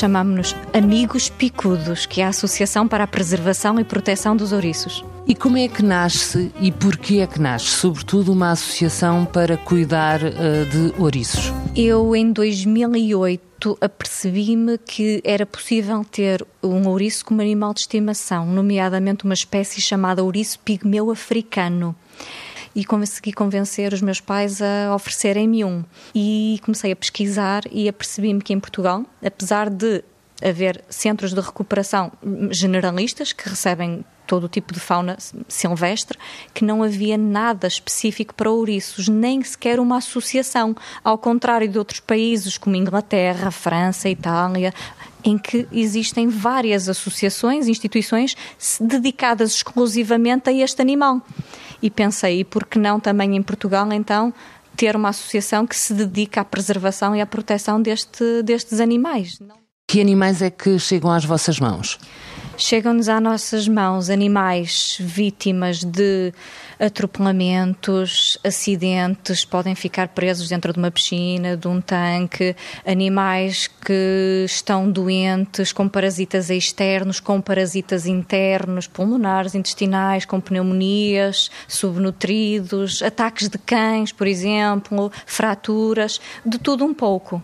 chamamos-nos Amigos Picudos, que é a Associação para a Preservação e Proteção dos Ouriços. E como é que nasce e porquê é que nasce, sobretudo, uma associação para cuidar uh, de ouriços? Eu, em 2008, apercebi-me que era possível ter um ouriço como animal de estimação, nomeadamente uma espécie chamada ouriço pigmeu africano e consegui convencer os meus pais a oferecerem-me um. E comecei a pesquisar e apercebi-me que em Portugal, apesar de haver centros de recuperação generalistas que recebem todo o tipo de fauna silvestre, que não havia nada específico para ouriços, nem sequer uma associação, ao contrário de outros países como Inglaterra, França, Itália, em que existem várias associações, instituições dedicadas exclusivamente a este animal. E pensei, e por que não também em Portugal, então, ter uma associação que se dedica à preservação e à proteção deste, destes animais? Que animais é que chegam às vossas mãos? Chegam-nos às nossas mãos animais vítimas de atropelamentos, acidentes, podem ficar presos dentro de uma piscina, de um tanque, animais que estão doentes com parasitas externos, com parasitas internos, pulmonares, intestinais, com pneumonias, subnutridos, ataques de cães, por exemplo, fraturas, de tudo um pouco.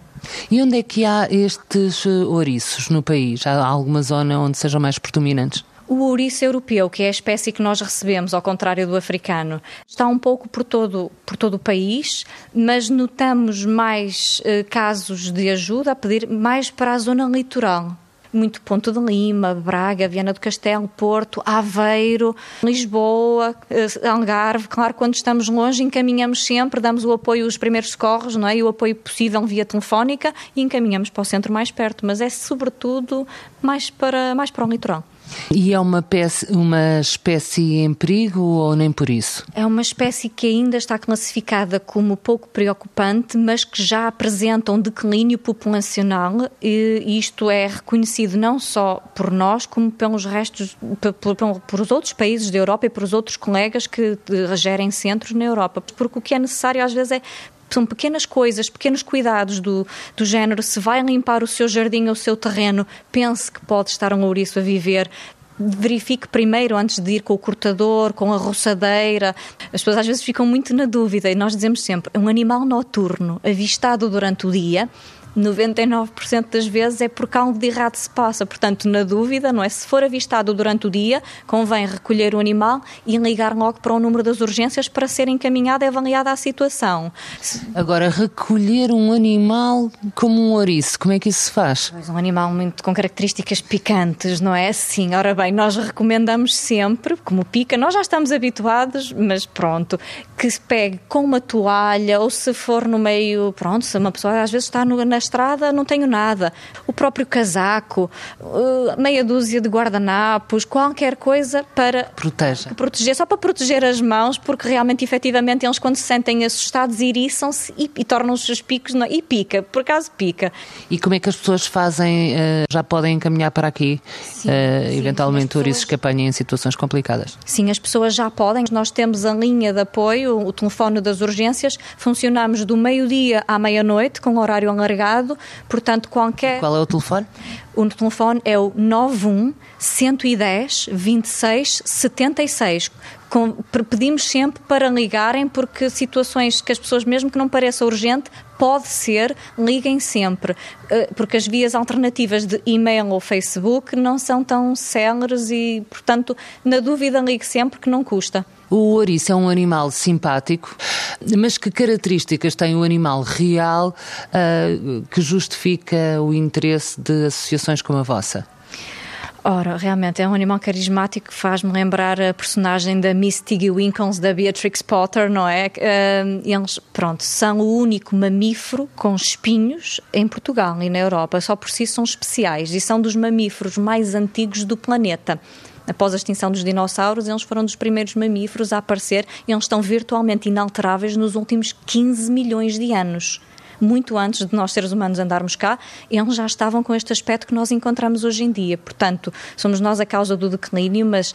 E onde é que há estes eh, ouriços no país? Há alguma zona onde sejam mais predominantes? O ouriço europeu, que é a espécie que nós recebemos, ao contrário do africano, está um pouco por todo, por todo o país, mas notamos mais eh, casos de ajuda a pedir mais para a zona litoral muito Ponto de Lima, Braga, Viana do Castelo, Porto, Aveiro, Lisboa, eh, Algarve. Claro, quando estamos longe, encaminhamos sempre, damos o apoio aos primeiros socorros, não é? E o apoio possível via telefónica e encaminhamos para o centro mais perto, mas é sobretudo mais para, mais para o litoral. E é uma, peça, uma espécie em perigo ou nem por isso? É uma espécie que ainda está classificada como pouco preocupante, mas que já apresenta um declínio populacional e isto é reconhecido não só por nós, como pelos restos, por, por, por os outros países da Europa e por os outros colegas que gerem centros na Europa. Porque o que é necessário às vezes é são pequenas coisas, pequenos cuidados do, do género. Se vai limpar o seu jardim ou o seu terreno, pense que pode estar um ouriço a viver, verifique primeiro antes de ir com o cortador, com a roçadeira. As pessoas às vezes ficam muito na dúvida e nós dizemos sempre: é um animal noturno avistado durante o dia 99% das vezes é porque algo de errado se passa. Portanto, na dúvida, não é? Se for avistado durante o dia, convém recolher o animal e ligar logo para o número das urgências para ser encaminhada e avaliada a situação. Agora, recolher um animal como um ouriço, como é que isso se faz? Pois um animal muito com características picantes, não é? Sim, ora bem, nós recomendamos sempre, como pica, nós já estamos habituados, mas pronto, que se pegue com uma toalha ou se for no meio, pronto, se uma pessoa às vezes está no, na estrada não tenho nada. O próprio casaco, uh, meia dúzia de guardanapos, qualquer coisa para Proteja. proteger, só para proteger as mãos, porque realmente, efetivamente, eles quando se sentem assustados iriçam-se e, e tornam-se os picos e pica, por acaso pica. E como é que as pessoas fazem, uh, já podem encaminhar para aqui, sim, uh, sim, eventualmente pessoas... que apanhem em situações complicadas? Sim, as pessoas já podem. Nós temos a linha de apoio, o telefone das urgências, funcionamos do meio-dia à meia-noite, com horário alargado portanto qualquer... Qual é o telefone? O telefone é o 91 110 26 76. Com, pedimos sempre para ligarem, porque situações que as pessoas, mesmo que não pareça urgente, pode ser, liguem sempre, eh, porque as vias alternativas de e-mail ou Facebook não são tão céleres e, portanto, na dúvida, ligue sempre que não custa. O ouriço é um animal simpático, mas que características tem o animal real uh, que justifica o interesse de associações como a vossa? Ora, realmente é um animal carismático que faz-me lembrar a personagem da Miss Tiggy Winkles da Beatrix Potter, não é? Eles, pronto, são o único mamífero com espinhos em Portugal e na Europa. Só por si são especiais e são dos mamíferos mais antigos do planeta após a extinção dos dinossauros, eles foram dos primeiros mamíferos a aparecer e eles estão virtualmente inalteráveis nos últimos 15 milhões de anos muito antes de nós seres humanos andarmos cá, eles já estavam com este aspecto que nós encontramos hoje em dia. Portanto, somos nós a causa do declínio, mas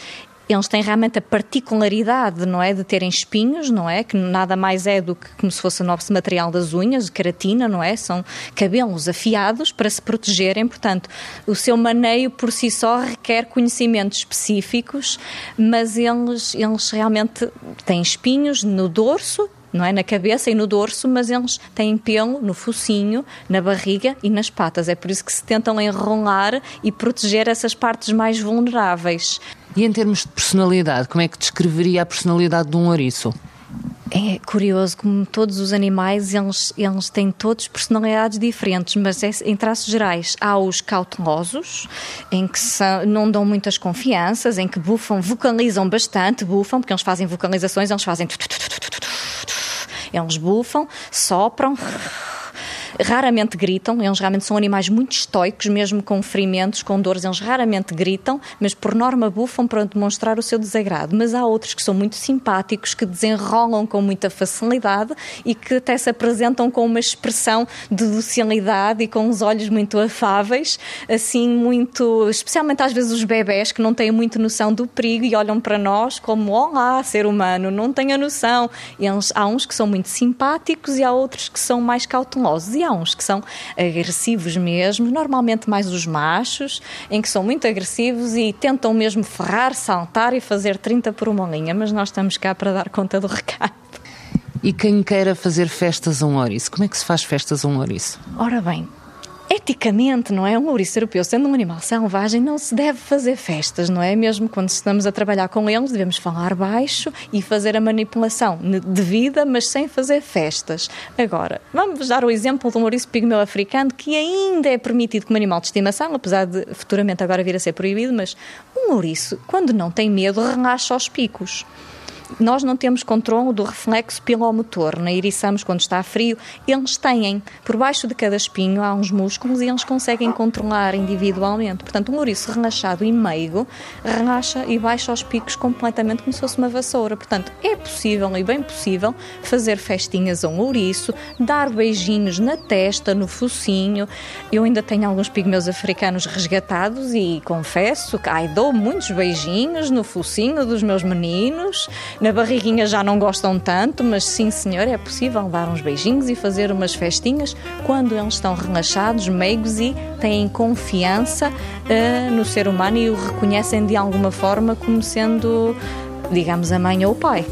eles têm realmente a particularidade, não é, de terem espinhos, não é, que nada mais é do que como se fosse o nosso material das unhas, de keratina, não é, são cabelos afiados para se protegerem, portanto, o seu maneio por si só requer conhecimentos específicos, mas eles, eles realmente têm espinhos no dorso não é? Na cabeça e no dorso, mas eles têm pelo no focinho, na barriga e nas patas. É por isso que se tentam enrolar e proteger essas partes mais vulneráveis. E em termos de personalidade, como é que descreveria a personalidade de um ouriço? É curioso como todos os animais, eles, eles têm todos personalidades diferentes, mas é, em traços gerais há os cautelosos, em que são, não dão muitas confianças, em que bufam, vocalizam bastante, bufam, porque eles fazem vocalizações, eles fazem... Eles bufam, sopram raramente gritam, eles realmente são animais muito estoicos, mesmo com ferimentos, com dores, eles raramente gritam, mas por norma bufam para demonstrar o seu desagrado. Mas há outros que são muito simpáticos, que desenrolam com muita facilidade e que até se apresentam com uma expressão de docilidade e com os olhos muito afáveis, assim, muito. especialmente às vezes os bebés que não têm muito noção do perigo e olham para nós como: Olá, ser humano, não tenho a noção. Eles, há uns que são muito simpáticos e há outros que são mais cautelosos. E há uns que são agressivos mesmo, normalmente mais os machos, em que são muito agressivos e tentam mesmo ferrar, saltar e fazer 30 por uma linha, mas nós estamos cá para dar conta do recado. E quem queira fazer festas a um ouriço, como é que se faz festas a um ouriço? Ora bem, eticamente, não é? Um ouriço europeu, sendo um animal selvagem, não se deve fazer festas, não é? Mesmo quando estamos a trabalhar com eles, devemos falar baixo e fazer a manipulação devida, mas sem fazer festas. Agora, vamos dar o exemplo de um ouriço pigmeu africano que ainda é permitido como animal de estimação, apesar de futuramente agora vir a ser proibido, mas um ouriço, quando não tem medo, relaxa aos picos nós não temos controle do reflexo pilomotor, na eriçamos quando está frio, eles têm, por baixo de cada espinho há uns músculos e eles conseguem controlar individualmente. Portanto, um ouriço relaxado e meigo relaxa e baixa os picos completamente como se fosse uma vassoura. Portanto, é possível e bem possível fazer festinhas a um ouriço, dar beijinhos na testa, no focinho. Eu ainda tenho alguns pigmeus africanos resgatados e confesso que ai, dou muitos beijinhos no focinho dos meus meninos, na barriguinha já não gostam tanto, mas sim, senhor, é possível dar uns beijinhos e fazer umas festinhas quando eles estão relaxados, meigos e têm confiança uh, no ser humano e o reconhecem de alguma forma como sendo, digamos, a mãe ou o pai.